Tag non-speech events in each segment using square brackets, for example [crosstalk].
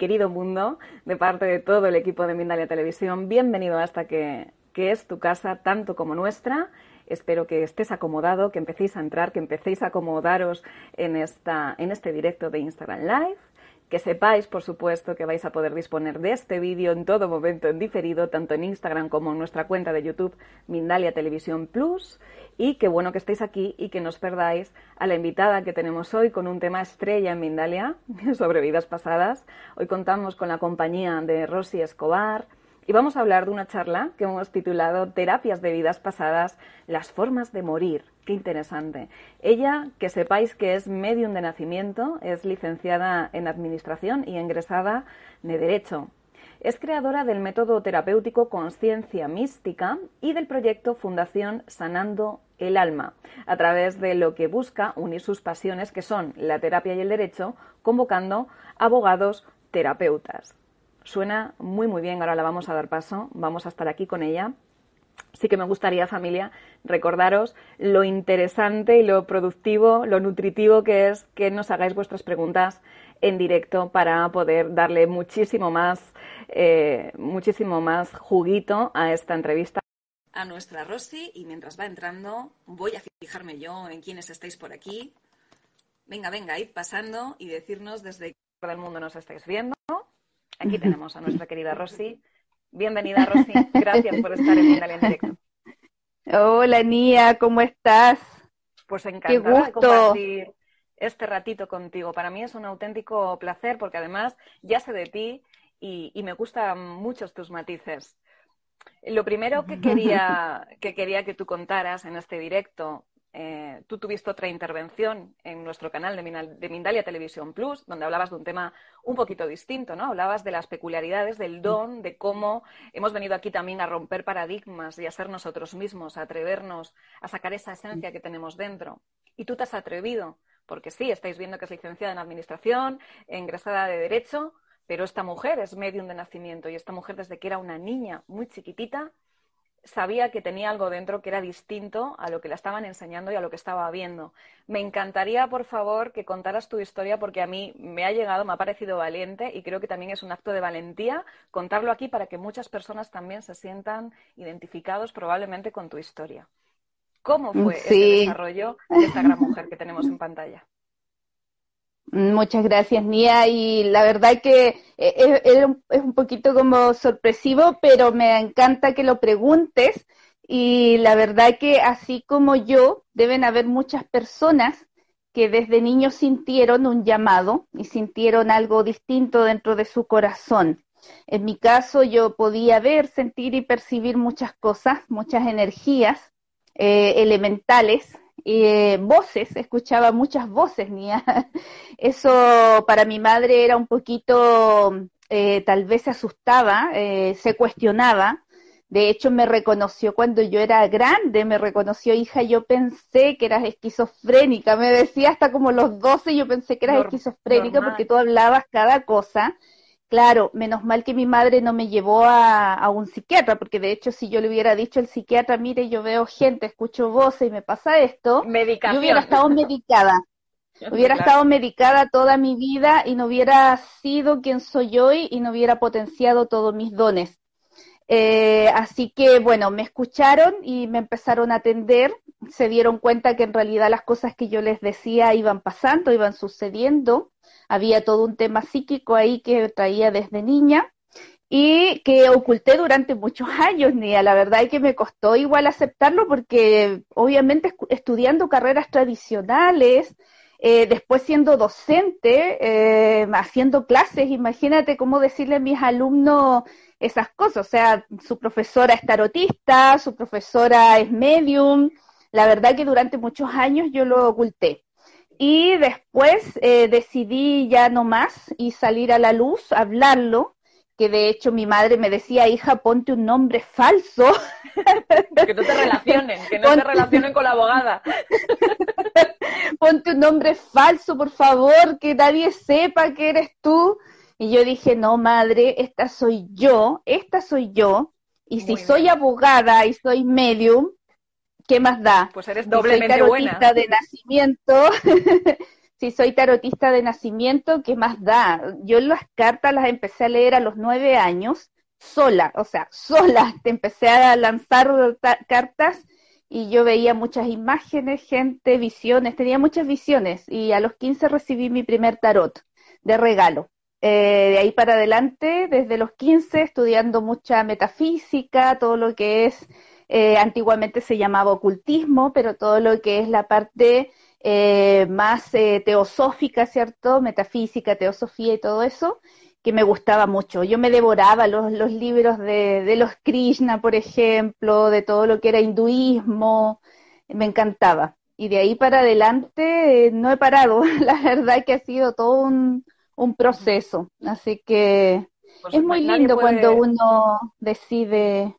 querido mundo, de parte de todo el equipo de Mindalia Televisión. Bienvenido hasta que, que es tu casa, tanto como nuestra. Espero que estés acomodado, que empecéis a entrar, que empecéis a acomodaros en, esta, en este directo de Instagram Live que sepáis, por supuesto, que vais a poder disponer de este vídeo en todo momento en diferido, tanto en Instagram como en nuestra cuenta de YouTube Mindalia Televisión Plus. Y qué bueno que estéis aquí y que no os perdáis a la invitada que tenemos hoy con un tema estrella en Mindalia [laughs] sobre vidas pasadas. Hoy contamos con la compañía de Rosy Escobar y vamos a hablar de una charla que hemos titulado Terapias de vidas pasadas, las formas de morir. Qué interesante. Ella, que sepáis que es medium de nacimiento, es licenciada en Administración y ingresada de Derecho. Es creadora del método terapéutico Conciencia Mística y del proyecto Fundación Sanando el Alma, a través de lo que busca unir sus pasiones, que son la terapia y el derecho, convocando abogados terapeutas. Suena muy, muy bien. Ahora la vamos a dar paso. Vamos a estar aquí con ella. Sí que me gustaría, familia, recordaros lo interesante y lo productivo, lo nutritivo que es que nos hagáis vuestras preguntas en directo para poder darle muchísimo más, eh, muchísimo más juguito a esta entrevista. A nuestra Rosy, y mientras va entrando, voy a fijarme yo en quienes estáis por aquí. Venga, venga, id pasando y decirnos desde qué del mundo nos estáis viendo. Aquí [laughs] tenemos a nuestra querida Rosy. Bienvenida, Rosy. Gracias por estar en Mindalia en directo. Hola, Nia, ¿cómo estás? Pues encantada de compartir este ratito contigo. Para mí es un auténtico placer porque además ya sé de ti y, y me gustan mucho tus matices. Lo primero que [laughs] quería, que quería que tú contaras en este directo eh, tú tuviste otra intervención en nuestro canal de, Mindalia Televisión Plus, donde hablabas de un tema un poquito distinto, ¿no? Hablabas de las peculiaridades del don, de cómo hemos venido aquí también a romper paradigmas y a ser nosotros mismos, a atrevernos a sacar esa esencia que tenemos dentro. Y tú te has atrevido, porque sí, estáis viendo que es licenciada en Administración, ingresada de Derecho, pero esta mujer es medium de nacimiento y esta mujer desde que era una niña muy chiquitita sabía que tenía algo dentro que era distinto a lo que la estaban enseñando y a lo que estaba viendo. Me encantaría, por favor, que contaras tu historia porque a mí me ha llegado, me ha parecido valiente y creo que también es un acto de valentía contarlo aquí para que muchas personas también se sientan identificados probablemente con tu historia. ¿Cómo fue el desarrollo de esta gran mujer que tenemos en pantalla? Muchas gracias, Nia. Y la verdad que eh, es, un poquito como sorpresivo, pero me encanta que lo preguntes. Y la verdad que así como yo, deben haber muchas personas que desde niños sintieron un llamado y sintieron algo distinto dentro de su corazón. En mi caso, yo podía ver, sentir y percibir muchas cosas, muchas energías eh, elementales eh, voces, escuchaba muchas voces mías. [laughs] Eso para mi madre era un poquito, eh, tal vez se asustaba, eh, se cuestionaba. De hecho, me reconoció cuando yo era grande, me reconoció, hija, yo pensé que eras esquizofrénica. Me decía hasta como los 12, yo pensé que eras esquizofrénica porque tú hablabas cada cosa. Claro, menos mal que mi madre no me llevó a, un psiquiatra, porque de hecho si yo le hubiera dicho al psiquiatra, mire, yo veo gente, escucho voces y me pasa esto, yo hubiera estado medicada. [laughs] Hubiera estado medicada toda mi vida y no hubiera sido quien soy hoy y no hubiera potenciado todos mis dones. Eh, así que, bueno, me escucharon y me empezaron a atender, se dieron cuenta que en realidad las cosas que yo les decía iban pasando, iban sucediendo había todo un tema psíquico ahí que traía desde niña y que oculté durante muchos [laughs] años, Nia. La verdad es que me costó igual aceptarlo porque obviamente estudiando carreras tradicionales, eh, después siendo docente, eh, haciendo clases, imagínate cómo decirle a mis alumnos esas cosas. O sea, su profesora es tarotista, su profesora es medium. La verdad que durante muchos años yo lo oculté. Y después eh, decidí ya no más y salir a la luz, hablarlo, que de hecho mi madre me decía, hija, ponte un nombre falso. [laughs] Que no te relacionen, que no te relacionen con la abogada. [laughs] ponte un nombre falso, por favor, que nadie sepa que eres tú. Y yo dije, no, madre, esta soy yo, esta soy yo. Y si soy abogada y soy medium, ¿qué más da? Pues eres doblemente buena. de nacimiento, [laughs] Sí, soy tarotista de nacimiento, ¿qué más da? Yo las cartas las empecé a leer a los nueve años, sola, o sea, [laughs] sola, te empecé a lanzar cartas y yo veía muchas imágenes, gente, visiones, tenía muchas visiones y a los 15 recibí mi primer tarot de regalo. Eh, de ahí para adelante, desde los 15, estudiando mucha metafísica, todo lo que es, eh, antiguamente se llamaba ocultismo, pero todo lo que es la parte eh, más teosófica, ¿cierto? Metafísica, teosofía y todo eso, que me gustaba mucho. Yo me devoraba los, los libros de, de los Krishna, por ejemplo, de todo lo que era hinduismo, me encantaba. Y de ahí para adelante no he parado. [laughs] La verdad que ha sido todo un, un proceso. Así que pues es muy lindo cuando uno decide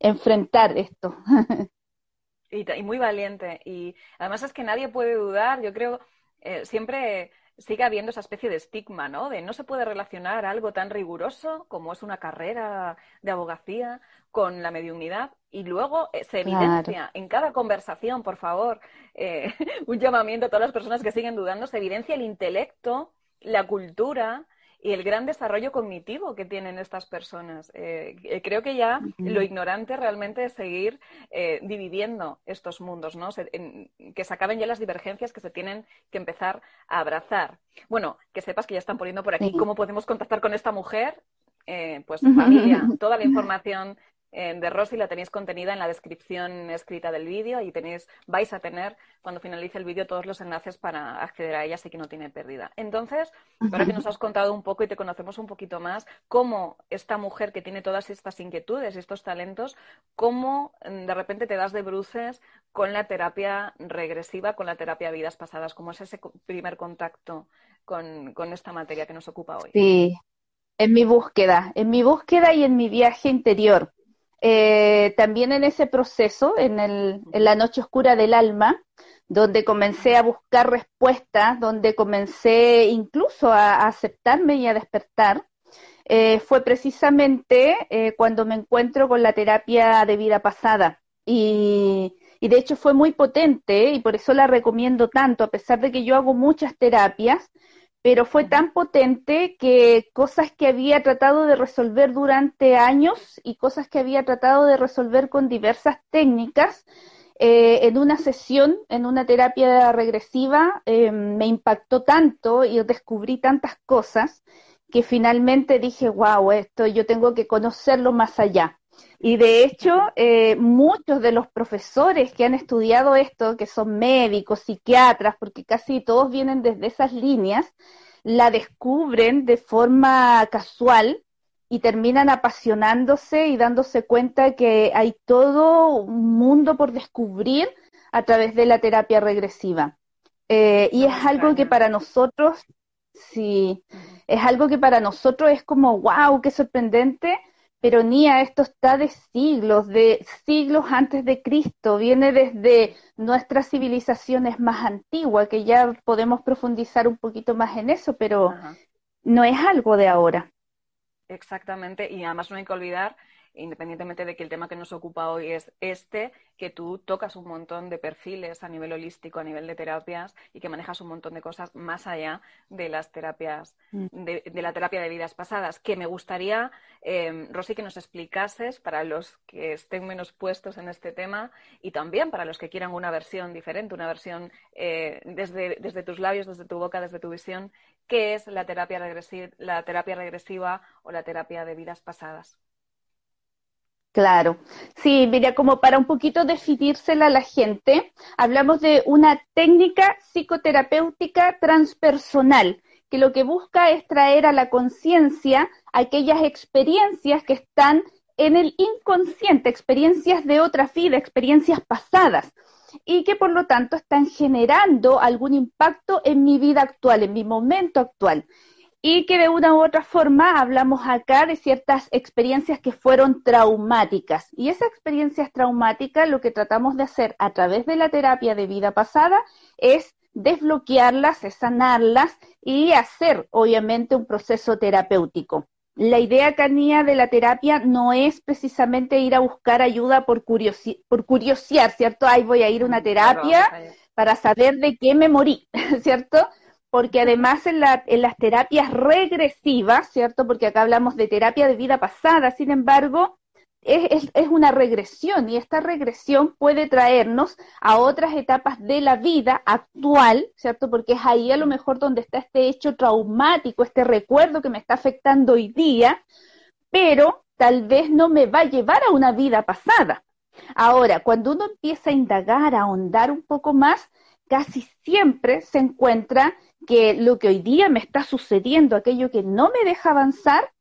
enfrentar esto. [laughs] y, muy valiente. Y además es que nadie puede dudar, yo creo, eh, siempre sigue habiendo esa especie de estigma, ¿no? De no se puede relacionar algo tan riguroso como es una carrera de abogacía con la mediunidad y luego eh, se evidencia en cada conversación, por favor, eh, [laughs] un llamamiento a todas las personas que siguen dudando, se evidencia el intelecto la cultura y el gran desarrollo cognitivo que tienen estas personas. Eh, eh, creo que ya lo ignorante realmente es seguir eh, dividiendo estos mundos, ¿no? que se acaben ya las divergencias que se tienen que empezar a abrazar. Bueno, que sepas que ya están poniendo por aquí cómo podemos contactar con esta mujer. pues familia, toda la [laughs] información de Rosy la tenéis contenida en la descripción escrita del vídeo y tenéis, vais a tener cuando finalice el vídeo todos los enlaces para acceder a ella, así que no tiene pérdida. Entonces, ahora que nos has contado un poco y te conocemos un poquito más, cómo esta mujer que tiene todas estas inquietudes y estos talentos, cómo mm, de repente te das de bruces con la terapia regresiva, con la terapia de vidas pasadas, cómo es ese primer contacto con, con esta materia que nos ocupa hoy. Sí, en mi búsqueda, en mi búsqueda y en mi viaje interior eh, también en ese proceso, en, el, la noche oscura del alma, donde comencé a buscar respuestas, donde comencé incluso a, aceptarme y a despertar, eh, fue precisamente eh, cuando me encuentro con la terapia de vida pasada. Y, de hecho fue muy potente y por eso la recomiendo tanto, a pesar de que yo hago muchas terapias, pero fue tan potente que cosas que había tratado de resolver durante años y cosas que había tratado de resolver con diversas técnicas, eh, en una sesión, en una terapia regresiva, eh, me impactó tanto y descubrí tantas cosas que finalmente dije, wow, esto yo tengo que conocerlo más allá. Y de hecho, eh, muchos de los profesores que han estudiado esto, que son médicos, psiquiatras, porque casi todos vienen desde esas líneas, la descubren de forma casual y terminan apasionándose y dándose cuenta que hay todo un mundo por descubrir a través de la terapia regresiva. Eh, y es algo que para nosotros, sí, es algo que para nosotros es como, wow, qué sorprendente, pero Nia, esto está de siglos, de siglos antes de Cristo, viene desde nuestras civilizaciones más antiguas, que ya podemos profundizar un poquito más en eso, pero no es algo de ahora. Exactamente, y además no hay que olvidar independientemente de que el tema que nos ocupa hoy es este, que tú tocas un montón de perfiles a nivel holístico, a nivel de terapias y que manejas un montón de cosas más allá de las terapias, mm. de, la terapia de vidas pasadas. Que me gustaría, eh, Rosy, que nos explicases para los que estén menos puestos en este tema y también para los que quieran una versión diferente, una versión eh, desde, desde tus labios, desde tu boca, desde tu visión, qué es la terapia, la terapia regresiva o la terapia de vidas pasadas. Claro, sí, mira, como para un poquito definírsela a la gente, hablamos de una técnica psicoterapéutica transpersonal, que lo que busca es traer a la conciencia aquellas experiencias que están en el inconsciente, experiencias de otra vida, experiencias pasadas, y que por lo tanto están generando algún impacto en mi vida actual, en mi momento actual y que de una u otra forma hablamos acá de ciertas experiencias que fueron traumáticas. Y esas experiencias traumáticas lo que tratamos de hacer a través de la terapia de vida pasada es desbloquearlas, sanarlas y hacer obviamente un proceso terapéutico. La idea canía de la terapia no es precisamente ir a buscar ayuda por, por curiosear, ¿cierto? Ahí voy a ir a una terapia para saber de qué me morí, [laughs] ¿cierto? Porque además en, la, en las terapias regresivas, ¿cierto? Porque acá hablamos de terapia de vida pasada, sin embargo, es, es, una regresión y esta regresión puede traernos a otras etapas de la vida actual, ¿cierto? Porque es ahí a lo mejor donde está este hecho traumático, este recuerdo que me está afectando hoy día, pero tal vez no me va a llevar a una vida pasada. Ahora, cuando uno empieza a indagar, a ahondar un poco más, casi siempre se encuentra que lo que hoy día me está sucediendo, aquello que no me deja avanzar,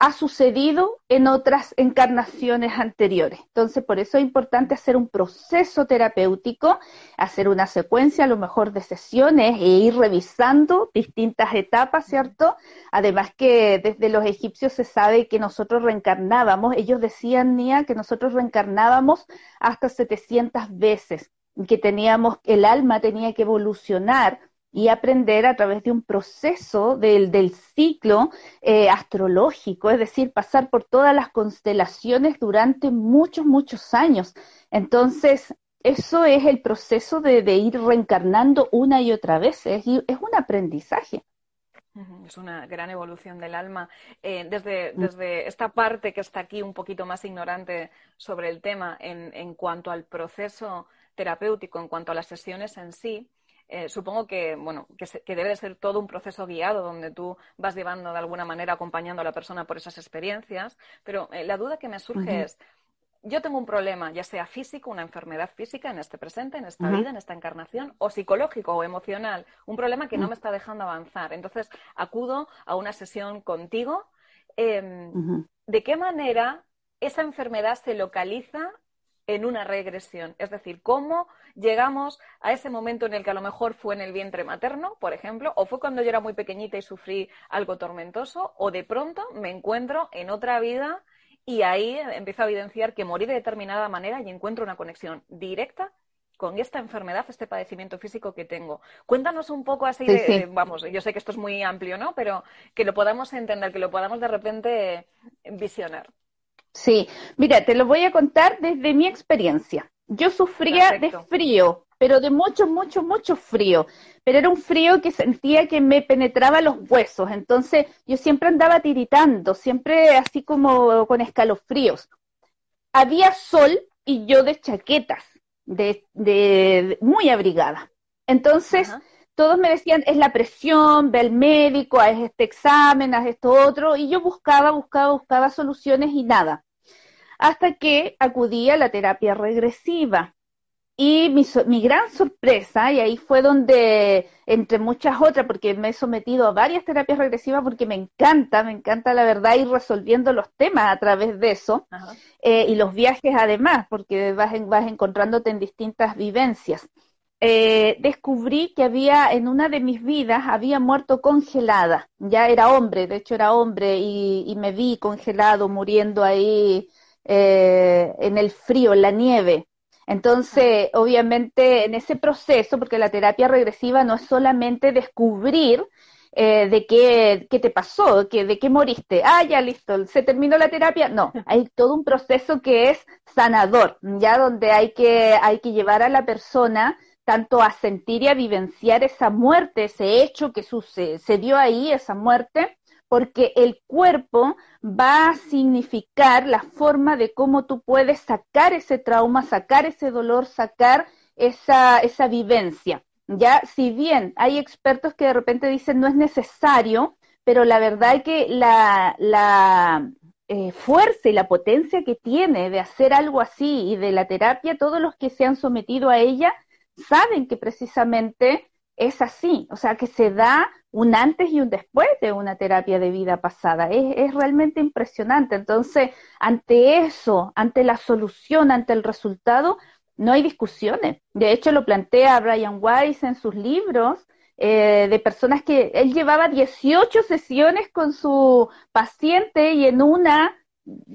ha sucedido en otras encarnaciones anteriores. Entonces, por eso es importante hacer un proceso terapéutico, hacer una secuencia a lo mejor de sesiones e ir revisando distintas etapas, ¿cierto? Además que desde los egipcios se sabe que nosotros reencarnábamos, ellos decían, Nia, que nosotros reencarnábamos hasta 700 veces, que teníamos, el alma tenía que evolucionar y aprender a través de un proceso del, del ciclo eh, astrológico, es decir, pasar por todas las constelaciones durante muchos, muchos años. Entonces, eso es el proceso de, ir reencarnando una y otra vez, es, es un aprendizaje. Es una gran evolución del alma. Eh, desde, mm. desde, esta parte que está aquí un poquito más ignorante sobre el tema en, en cuanto al proceso terapéutico, en cuanto a las sesiones en sí, eh, supongo que, bueno, que, debe ser todo un proceso guiado donde tú vas llevando de alguna manera, acompañando a la persona por esas experiencias, pero eh, la duda que me surge es, yo tengo un problema, ya sea físico, una enfermedad física en este presente, en esta vida, en esta encarnación, o psicológico o emocional, un problema que no me está dejando avanzar. Entonces, acudo a una sesión contigo. Em, ¿De qué manera esa enfermedad se localiza en una regresión. Es decir, cómo llegamos a ese momento en el que a lo mejor fue en el vientre materno, por ejemplo, o fue cuando yo era muy pequeñita y sufrí algo tormentoso, o de pronto me encuentro en otra vida y ahí empiezo a evidenciar que morí de determinada manera y encuentro una conexión directa con esta enfermedad, este padecimiento físico que tengo. Cuéntanos un poco así de, vamos, yo sé que esto es muy amplio, ¿no? Pero que lo podamos entender, que lo podamos de repente visionar. Sí, mira, te lo voy a contar desde mi experiencia. Yo sufría de frío, pero de mucho, mucho, mucho frío. Pero era un frío que sentía que me penetraba los huesos. Entonces yo siempre andaba tiritando, siempre así como con escalofríos. Había sol y yo de chaquetas, de, de muy abrigada. Entonces todos me decían, es la presión, ve al médico, haz este examen, haz esto otro, y yo buscaba, buscaba, buscaba soluciones y nada. Hasta que acudí a la terapia regresiva. Y mi, mi, gran sorpresa, y ahí fue donde, entre muchas otras, porque me he sometido a varias terapias regresivas porque me encanta, me encanta la verdad ir resolviendo los temas a través de eso, eh, y los viajes además, porque vas, vas encontrándote en distintas vivencias. Eh, descubrí que había en una de mis vidas, había muerto congelada, ya era hombre, de hecho era hombre, y, me vi congelado, muriendo ahí eh, en el frío, en la nieve. Entonces, obviamente, en ese proceso, porque la terapia regresiva no es solamente descubrir eh, de qué, qué, te pasó, que, de qué moriste, ah, ya listo, se terminó la terapia. No, hay todo un proceso que es sanador, ya donde hay que, hay que llevar a la persona tanto a sentir y a vivenciar esa muerte, ese hecho que sucedió ahí, esa muerte, porque el cuerpo va a significar la forma de cómo tú puedes sacar ese trauma, sacar ese dolor, sacar esa, esa vivencia. Ya, si bien hay expertos que de repente dicen no es necesario, pero la verdad es que la, la eh, fuerza y la potencia que tiene de hacer algo así y de la terapia, todos los que se han sometido a ella saben que precisamente es así, o sea, que se da un antes y un después de una terapia de vida pasada. Es, realmente impresionante. Entonces, ante eso, ante la solución, ante el resultado, no hay discusiones. De hecho, lo plantea Brian Weiss en sus libros, eh, de personas que él llevaba 18 sesiones con su paciente y en una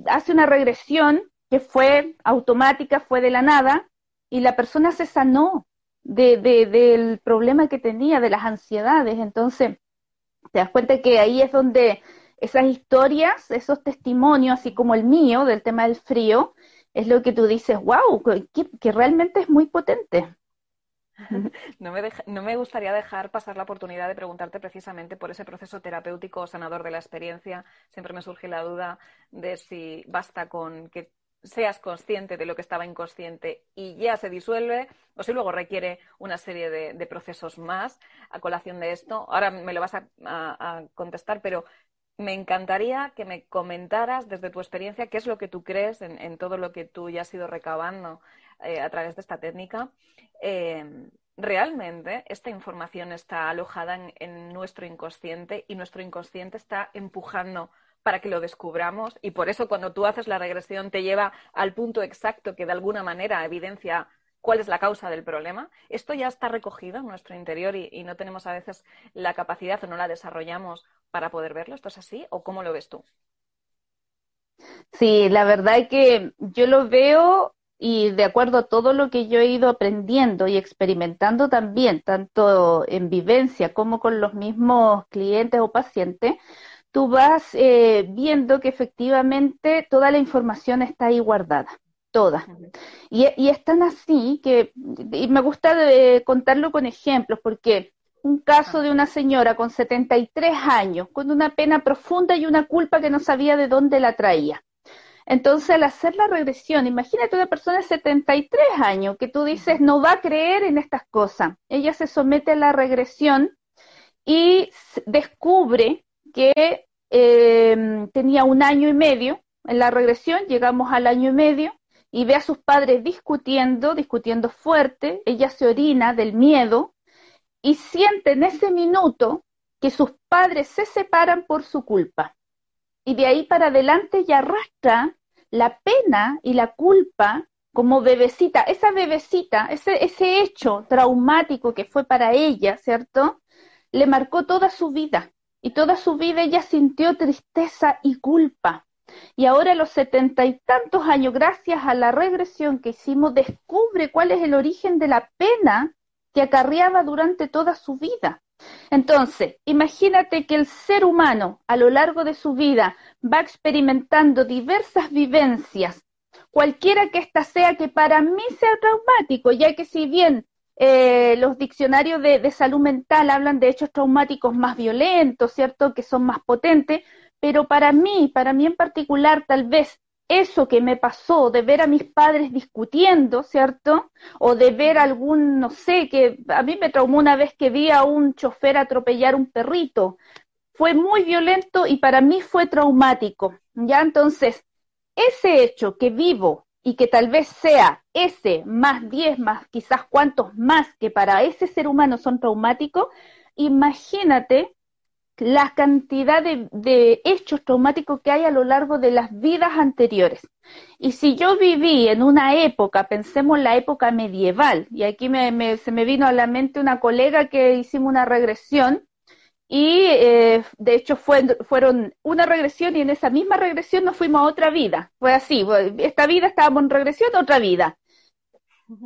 hace una regresión que fue automática, fue de la nada, y la persona se sanó de, del problema que tenía, de las ansiedades. Entonces, te das cuenta que ahí es donde esas historias, esos testimonios, así como el mío del tema del frío, es lo que tú dices, wow, que, realmente es muy potente. [laughs] No me, no me, gustaría dejar pasar la oportunidad de preguntarte precisamente por ese proceso terapéutico sanador de la experiencia. Siempre me surge la duda de si basta con que seas consciente de lo que estaba inconsciente y ya se disuelve, o si luego requiere una serie de, procesos más a colación de esto. Ahora me lo vas a, contestar, pero me encantaría que me comentaras desde tu experiencia qué es lo que tú crees en, todo lo que tú ya has ido recabando eh, a través de esta técnica. Eh, realmente esta información está alojada en nuestro inconsciente y nuestro inconsciente está empujando para que lo descubramos y por eso cuando tú haces la regresión te lleva al punto exacto que de alguna manera evidencia cuál es la causa del problema. Esto ya está recogido en nuestro interior y, no tenemos a veces la capacidad o no la desarrollamos para poder verlo. ¿Esto es así o cómo lo ves tú? Sí, la verdad es que yo lo veo y de acuerdo a todo lo que yo he ido aprendiendo y experimentando también, tanto en vivencia como con los mismos clientes o pacientes, tú vas eh, viendo que efectivamente toda la información está ahí guardada, toda. Y, es tan así que, y me gusta eh, contarlo con ejemplos, porque un caso de una señora con 73 años, con una pena profunda y una culpa que no sabía de dónde la traía. Entonces, al hacer la regresión, imagínate una persona de 73 años que tú dices no va a creer en estas cosas. Ella se somete a la regresión y descubre que tenía un año y medio en la regresión, llegamos al año y medio, y ve a sus padres discutiendo, discutiendo fuerte, ella se orina del miedo y siente en ese minuto que sus padres se separan por su culpa. Y de ahí para adelante ella arrastra la pena y la culpa como bebecita, esa bebecita, ese, ese hecho traumático que fue para ella, ¿cierto? Le marcó toda su vida. Y toda su vida ella sintió tristeza y culpa. Y ahora a los setenta y tantos años, gracias a la regresión que hicimos, descubre cuál es el origen de la pena que acarreaba durante toda su vida. Entonces, imagínate que el ser humano a lo largo de su vida va experimentando diversas vivencias, cualquiera que ésta sea que para mí sea traumático, ya que si bien eh, los diccionarios de, salud mental hablan de hechos traumáticos más violentos, ¿cierto? Que son más potentes, pero para mí, para mí en particular, tal vez eso que me pasó de ver a mis padres discutiendo, ¿cierto? O de ver algún, no sé, que a mí me traumó una vez que vi a un chofer atropellar un perrito. Fue muy violento y para mí fue traumático, ¿ya? Entonces, ese hecho que vivo y que tal vez sea ese más diez, más quizás cuantos más que para ese ser humano son traumáticos, imagínate la cantidad de, hechos traumáticos que hay a lo largo de las vidas anteriores. Y si yo viví en una época, pensemos la época medieval, y aquí se me vino a la mente una colega que hicimos una regresión, y eh, de hecho fue, fueron una regresión y en esa misma regresión nos fuimos a otra vida. Fue así, esta vida estábamos en regresión, otra vida.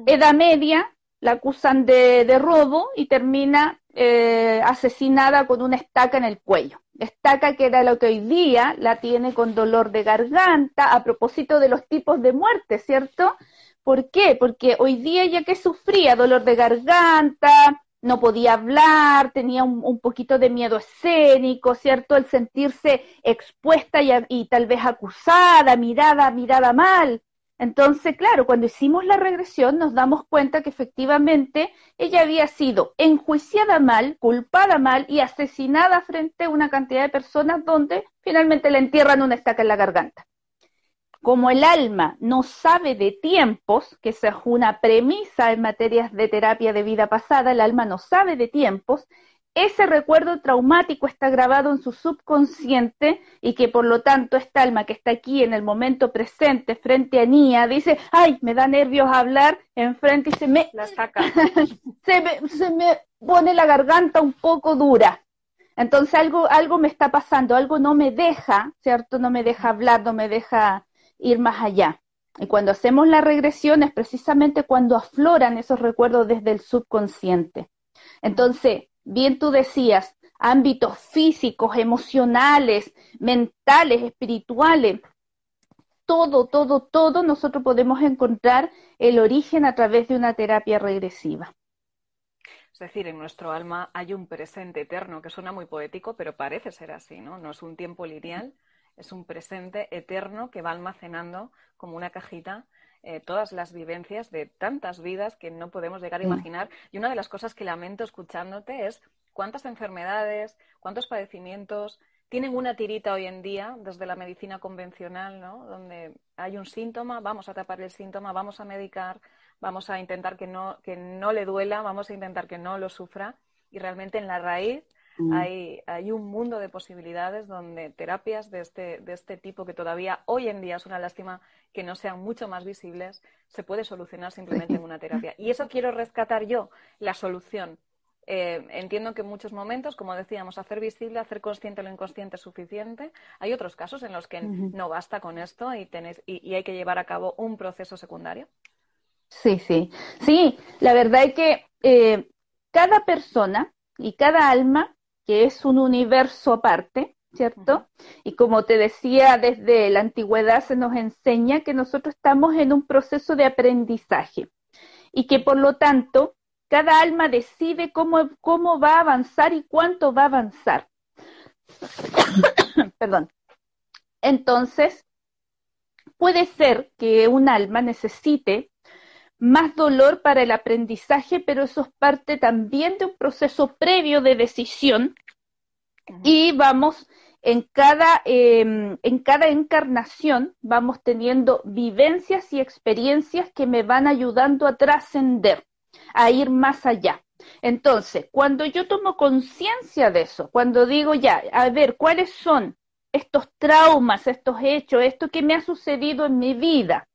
Edad media, la acusan de, de robo y termina eh, asesinada con una estaca en el cuello. Estaca que era lo que hoy día la tiene con dolor de garganta, a propósito de los tipos de muerte, ¿cierto? ¿Por qué? Porque hoy día ya que sufría dolor de garganta, no podía hablar, tenía un, poquito de miedo escénico, ¿cierto? El sentirse expuesta y, tal vez acusada, mirada, mirada mal. Entonces, claro, cuando hicimos la regresión nos damos cuenta que efectivamente ella había sido enjuiciada mal, culpada mal y asesinada frente a una cantidad de personas donde finalmente le entierran una estaca en la garganta como el alma no sabe de tiempos, que esa es una premisa en materias de terapia de vida pasada, el alma no sabe de tiempos, ese recuerdo traumático está grabado en su subconsciente y que por lo tanto esta alma que está aquí en el momento presente frente a Nia dice, ay, me da nervios hablar enfrente y se me, la saca. [laughs] se, me, se me pone la garganta un poco dura. Entonces algo, algo me está pasando, algo no me deja, ¿cierto? No me deja hablar, no me deja ir más allá. Y cuando hacemos la regresión es precisamente cuando afloran esos recuerdos desde el subconsciente. Entonces, bien tú decías, ámbitos físicos, emocionales, mentales, espirituales, todo, todo, todo nosotros podemos encontrar el origen a través de una terapia regresiva. Es decir, en nuestro alma hay un presente eterno, que suena muy poético, pero parece ser así, ¿no? No es un tiempo lineal, es un presente eterno que va almacenando como una cajita eh, todas las vivencias de tantas vidas que no podemos llegar a imaginar. Y una de las cosas que lamento escuchándote es cuántas enfermedades, cuántos padecimientos tienen una tirita hoy en día desde la medicina convencional, ¿no? Donde hay un síntoma, vamos a tapar el síntoma, vamos a medicar, vamos a intentar que no, que no le duela, vamos a intentar que no lo sufra. Y realmente en la raíz mm. hay, hay, un mundo de posibilidades donde terapias de este, de este tipo, que todavía hoy en día es una lástima que no sean mucho más visibles, se puede solucionar simplemente en una terapia. Y eso quiero rescatar yo, la solución eh, entiendo que en muchos momentos, como decíamos, hacer visible, hacer consciente lo inconsciente es suficiente. Hay otros casos en los que no basta con esto y, y, hay que llevar a cabo un proceso secundario. Sí, sí. Sí, la verdad es que eh, cada persona y cada alma, que es un universo aparte, ¿cierto? Y como te decía, desde la antigüedad se nos enseña que nosotros estamos en un proceso de aprendizaje y que por lo tanto cada alma decide cómo, cómo va a avanzar y cuánto va a avanzar. [coughs] Perdón. Entonces, puede ser que un alma necesite más dolor para el aprendizaje, pero eso es parte también de un proceso previo de decisión y vamos en cada, em, en cada encarnación vamos teniendo vivencias y experiencias que me van ayudando a trascender a ir más allá. Entonces, cuando yo tomo conciencia de eso, cuando digo ya, a ver, ¿cuáles son estos traumas, estos hechos, esto que me ha sucedido en mi vida?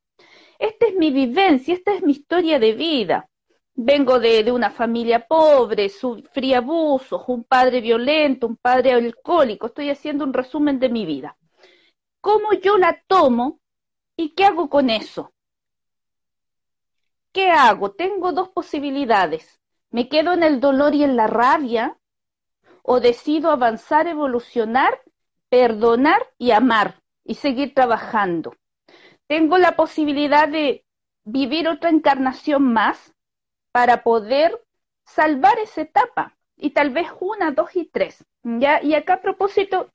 Esta es mi vivencia, esta es mi historia de vida. Vengo de, de una familia pobre, sufrí abusos, un padre violento, un padre alcohólico. Estoy haciendo un resumen de mi vida. ¿Cómo yo la tomo y qué hago con eso? ¿qué hago? Tengo dos posibilidades. ¿Me quedo en el dolor y en la rabia? ¿O decido avanzar, evolucionar, perdonar y amar y seguir trabajando? Tengo la posibilidad de vivir otra encarnación más para poder salvar esa etapa y tal vez una, dos y tres. ¿ya? Y acá a propósito,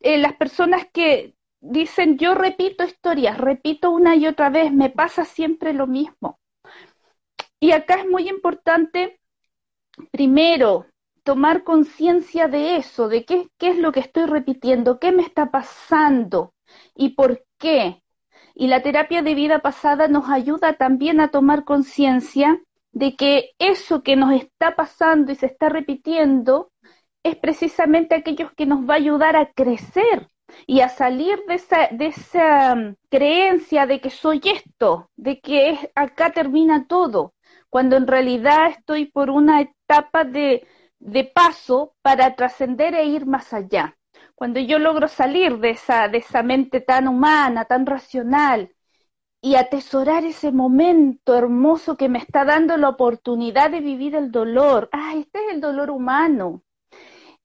eh, las personas que dicen yo repito historias, repito una y otra vez, me pasa siempre lo mismo. Y acá es muy importante, primero, tomar conciencia de eso, de qué, qué es lo que estoy repitiendo, qué me está pasando y por qué. Y la terapia de vida pasada nos ayuda también a tomar conciencia de que eso que nos está pasando y se está repitiendo es precisamente aquello que nos va a ayudar a crecer y a salir de esa, de esa mm, creencia de que soy esto, de que acá termina todo cuando en realidad estoy por una etapa de paso para trascender e ir más allá. Cuando yo logro salir de esa, de esa mente tan humana, tan racional, y atesorar ese momento hermoso que me está dando la oportunidad de vivir el dolor. Ah, este es el dolor humano.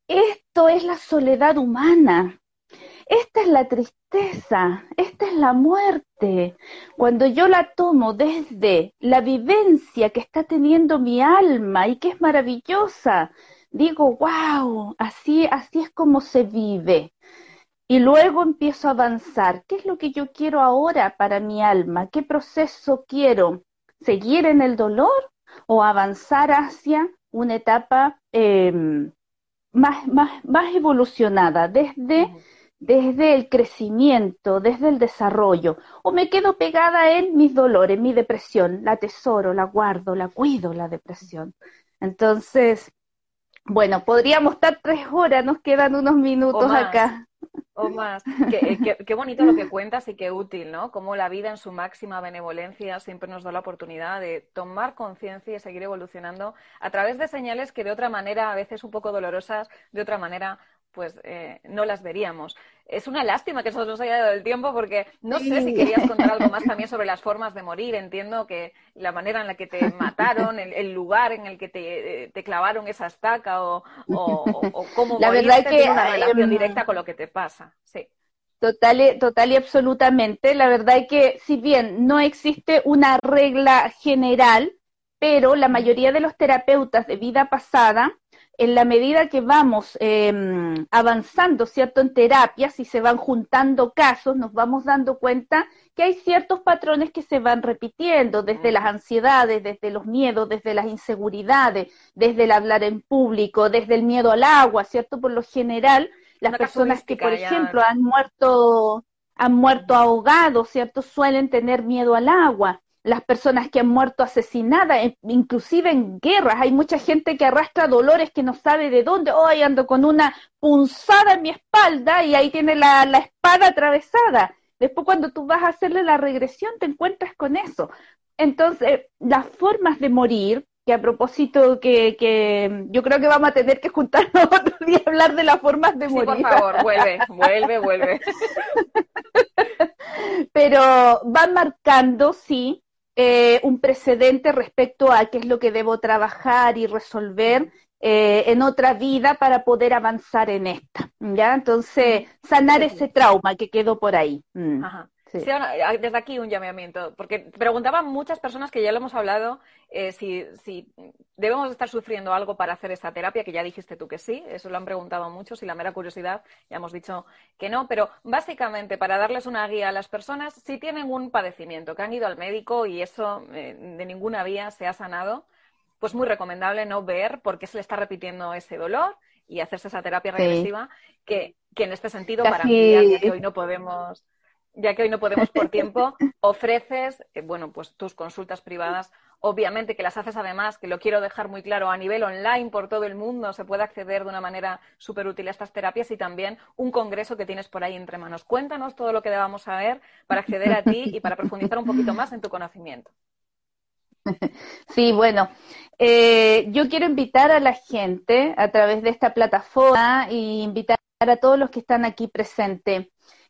Esto es la soledad humana. Esta es la tristeza, esta es la muerte. Cuando yo la tomo desde la vivencia que está teniendo mi alma y que es maravillosa, digo, wow, así, así es como se vive. Y luego empiezo a avanzar. ¿Qué es lo que yo quiero ahora para mi alma? ¿Qué proceso quiero? ¿Seguir en el dolor o avanzar hacia una etapa em, más, más, más evolucionada desde desde el crecimiento, desde el desarrollo, o me quedo pegada en mis dolores, mi depresión, la tesoro, la guardo, la cuido, la depresión. Entonces, bueno, podríamos estar tres horas, nos quedan unos minutos acá. O más. [laughs] Qué, qué, bonito lo que cuentas y qué útil, ¿no? Como la vida en su máxima benevolencia siempre nos da la oportunidad de tomar conciencia y seguir evolucionando a través de señales que de otra manera, a veces un poco dolorosas, de otra manera pues eh, no las veríamos. Es una lástima que eso nos haya dado el tiempo porque no sé si querías contar algo más también sobre las formas de morir. Entiendo que la manera en la que te [laughs] mataron, el, lugar en el que te, te, clavaron esa estaca o, o, cómo [laughs] la verdad que, una relación em, directa con lo que te pasa. Sí. Total, total y absolutamente. La verdad es que si bien no existe una regla general, pero la mayoría de los terapeutas de vida pasada en la medida que vamos em, avanzando, ¿cierto?, en terapias y se van juntando casos, nos vamos dando cuenta que hay ciertos patrones que se van repitiendo, desde las ansiedades, desde los miedos, desde las inseguridades, desde el hablar en público, desde el miedo al agua, ¿cierto? Por lo general, las personas que, por ejemplo, han muerto, han muerto ahogados, ¿cierto? Suelen tener miedo al agua las personas que han muerto asesinadas, inclusive en guerras. Hay mucha gente que arrastra dolores que no sabe de dónde. Hoy ando con una punzada en mi espalda y ahí tiene la, espada atravesada. Después cuando tú vas a hacerle la regresión te encuentras con eso. Entonces, las formas de morir, que a propósito que, que yo creo que vamos a tener que juntarnos [laughs] otro día a hablar de las formas de morir. por favor, vuelve, vuelve, vuelve. [laughs] Pero van marcando, sí, eh, un precedente respecto a qué es lo que debo trabajar y resolver eh, en otra vida para poder avanzar en esta. ¿ya? Entonces, sanar ese trauma que quedó por ahí. Mm. Ajá. Desde aquí un llamamiento, porque preguntaban muchas personas que ya lo hemos hablado, eh, si, si, debemos estar sufriendo algo para hacer esta terapia, que ya dijiste tú que sí, eso lo han preguntado muchos y la mera curiosidad ya hemos dicho que no, pero básicamente para darles una guía a las personas, si tienen un padecimiento, que han ido al médico y eso eh, de ninguna vía se ha sanado, pues muy recomendable no ver por qué se le está repitiendo ese dolor y hacerse esa terapia regresiva, que, que, en este sentido, para mí, que hoy no podemos ya que hoy no podemos por tiempo, [laughs] ofreces, eh, bueno, pues tus consultas privadas, obviamente que las haces además, que lo quiero dejar muy claro, a nivel online por todo el mundo, se puede acceder de una manera súper útil a estas terapias y también un congreso que tienes por ahí entre manos. Cuéntanos todo lo que debamos saber para acceder a ti y para profundizar un poquito más en tu conocimiento. [laughs] Sí, bueno, eh, yo quiero invitar a la gente a través de esta plataforma e invitar a todos los que están aquí presentes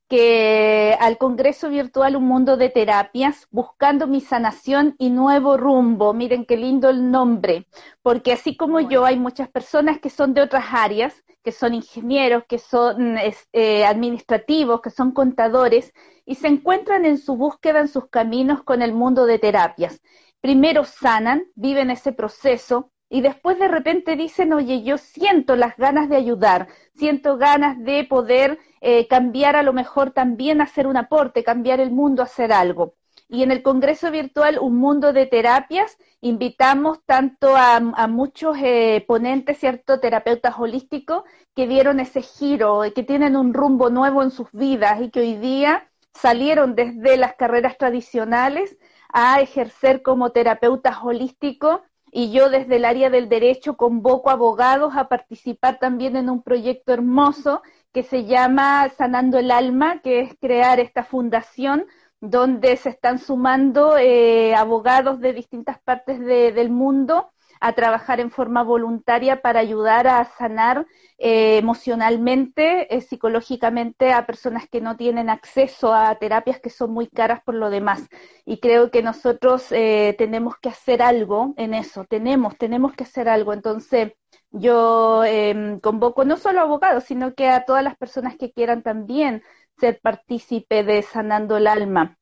que al Congreso Virtual Un Mundo de Terapias, buscando mi sanación y nuevo rumbo. Miren qué lindo el nombre, porque así como yo, hay muchas personas que son de otras áreas, que son ingenieros, que son eh, administrativos, que son contadores, y se encuentran en su búsqueda, en sus caminos con el mundo de terapias. Primero sanan, viven ese proceso, y después de repente dicen, oye, yo siento las ganas de ayudar, siento ganas de poder eh, cambiar a lo mejor también hacer un aporte, cambiar el mundo, hacer algo. Y en el Congreso Virtual Un Mundo de Terapias invitamos tanto a, muchos eh, ponentes, ¿cierto? Terapeutas holísticos que dieron ese giro, que tienen un rumbo nuevo en sus vidas y que hoy día salieron desde las carreras tradicionales a ejercer como terapeutas holísticos y yo desde el área del derecho convoco abogados a participar también en un proyecto hermoso que se llama Sanando el Alma, que es crear esta fundación donde se están sumando eh, abogados de distintas partes del mundo a trabajar en forma voluntaria para ayudar a sanar eh, emocionalmente, eh, psicológicamente a personas que no tienen acceso a terapias que son muy caras por lo demás. Y creo que nosotros eh, tenemos que hacer algo en eso, tenemos, tenemos que hacer algo. Entonces, yo em, convoco no solo a abogados, sino que a todas las personas que quieran también ser partícipe de Sanando el Alma.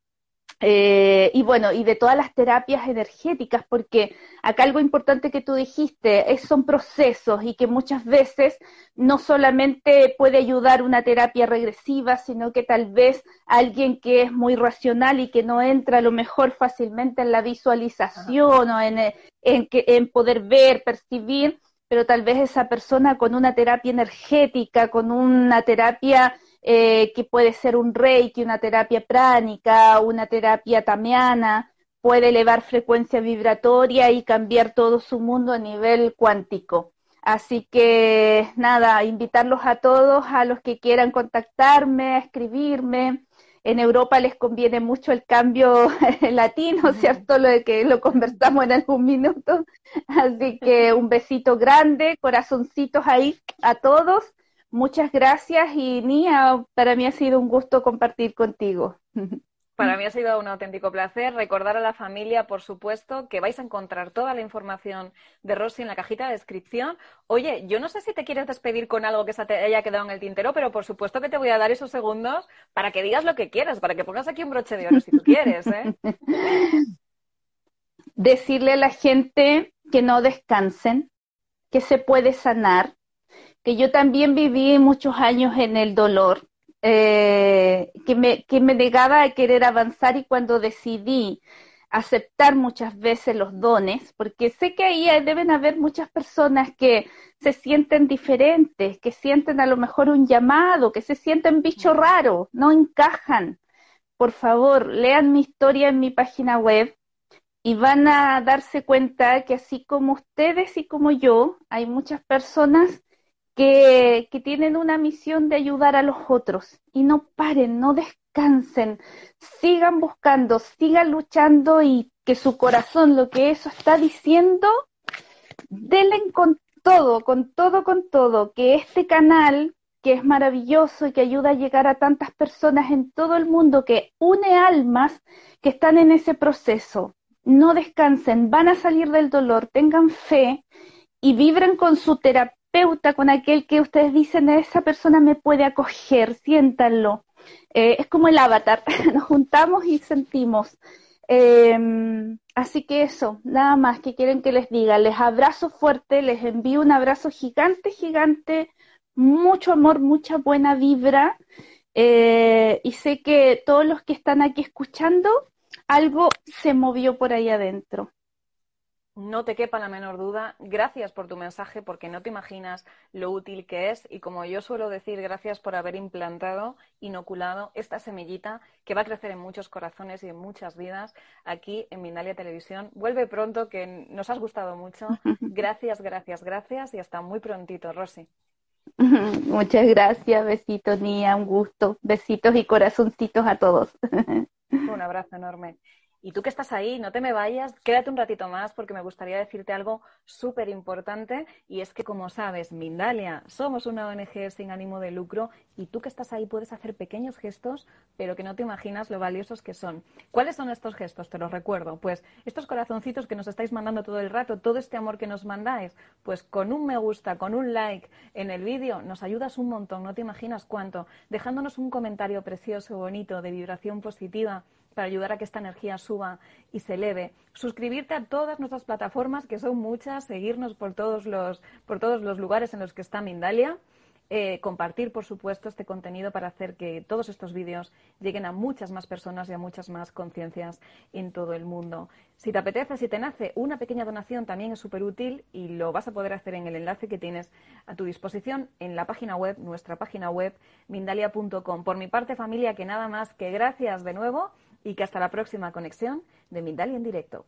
Eh, y bueno, y de todas las terapias energéticas, porque acá algo importante que tú dijiste es, son procesos y que muchas veces no solamente puede ayudar una terapia regresiva, sino que tal vez alguien que es muy racional y que no entra a lo mejor fácilmente en la visualización o en, en, en poder ver, percibir, pero tal vez esa persona con una terapia energética, con una terapia eh, que puede ser un reiki, una terapia pránica, una terapia tamiana, puede elevar frecuencia vibratoria y cambiar todo su mundo a nivel cuántico. Así que nada, invitarlos a todos, a los que quieran contactarme, a escribirme. En Europa les conviene mucho el cambio [laughs] latino, ¿cierto? Lo de que lo conversamos en algún minuto. Así que un besito grande, corazoncitos ahí a todos Muchas gracias y Nia, para mí ha sido un gusto compartir contigo. [laughs] Para mí ha sido un auténtico placer recordar a la familia, por supuesto, que vais a encontrar toda la información de Rosy en la cajita de descripción. Oye, yo no sé si te quieres despedir con algo que se te haya quedado en el tintero, pero por supuesto que te voy a dar esos segundos para que digas lo que quieras, para que pongas aquí un broche de oro si tú quieres. ¿eh? [laughs] decirle a la gente que no descansen, que se puede sanar, que yo también viví muchos años en el dolor, eh, que, me, que me negaba a querer avanzar y cuando decidí aceptar muchas veces los dones, porque sé que ahí deben haber muchas personas que se sienten diferentes, que sienten a lo mejor un llamado, que se sienten bicho raro, no encajan. Por favor, lean mi historia en mi página web y van a darse cuenta que así como ustedes y como yo, hay muchas personas que, tienen una misión de ayudar a los otros. Y no paren, no descansen, sigan buscando, sigan luchando y que su corazón, lo que eso está diciendo, denle con todo, con todo, con todo, que este canal, que es maravilloso y que ayuda a llegar a tantas personas en todo el mundo, que une almas que están en ese proceso, no descansen, van a salir del dolor, tengan fe y vibren con su con aquel que ustedes dicen, esa persona me puede acoger, siéntanlo. Eh, es como el avatar, [laughs] nos juntamos y sentimos. Em, así que eso, nada más que quieren que les diga, les abrazo fuerte, les envío un abrazo gigante, gigante, mucho amor, mucha buena vibra. Eh, y sé que todos los que están aquí escuchando, algo se movió por ahí adentro. No te quepa la menor duda. Gracias por tu mensaje porque no te imaginas lo útil que es y como yo suelo decir, gracias por haber implantado, inoculado esta semillita que va a crecer en muchos corazones y en muchas vidas aquí en Mindalia Televisión. Vuelve pronto que nos has gustado mucho. [laughs] Gracias, gracias, gracias y hasta muy prontito, Rosy. [laughs] Muchas gracias, besitos, Nia, un gusto. Besitos y corazoncitos a todos. [laughs] Un abrazo enorme. Y tú que estás ahí, no te me vayas, quédate un ratito más porque me gustaría decirte algo súper importante y es que como sabes, Mindalia, somos una ONG sin ánimo de lucro y tú que estás ahí puedes hacer pequeños gestos, pero que no te imaginas lo valiosos que son. ¿Cuáles son estos gestos? Te los recuerdo. Pues estos corazoncitos que nos estáis mandando todo el rato, todo este amor que nos mandáis, pues con un me gusta, con un like en el vídeo, nos ayudas un montón, no te imaginas cuánto, dejándonos un comentario precioso, bonito, de vibración positiva para ayudar a que esta energía suba y se eleve. Suscribirte a todas nuestras plataformas, que son muchas, seguirnos por todos los, por todos los lugares en los que está Mindalia. Eh, compartir, por supuesto, este contenido para hacer que todos estos vídeos lleguen a muchas más personas y a muchas más conciencias en todo el mundo. Si te apetece, si te nace, una pequeña donación también es súper útil y lo vas a poder hacer en el enlace que tienes a tu disposición en la página web, nuestra página web, mindalia.com. Por mi parte, familia, que nada más que gracias de nuevo y que hasta la próxima conexión de Mindali en directo.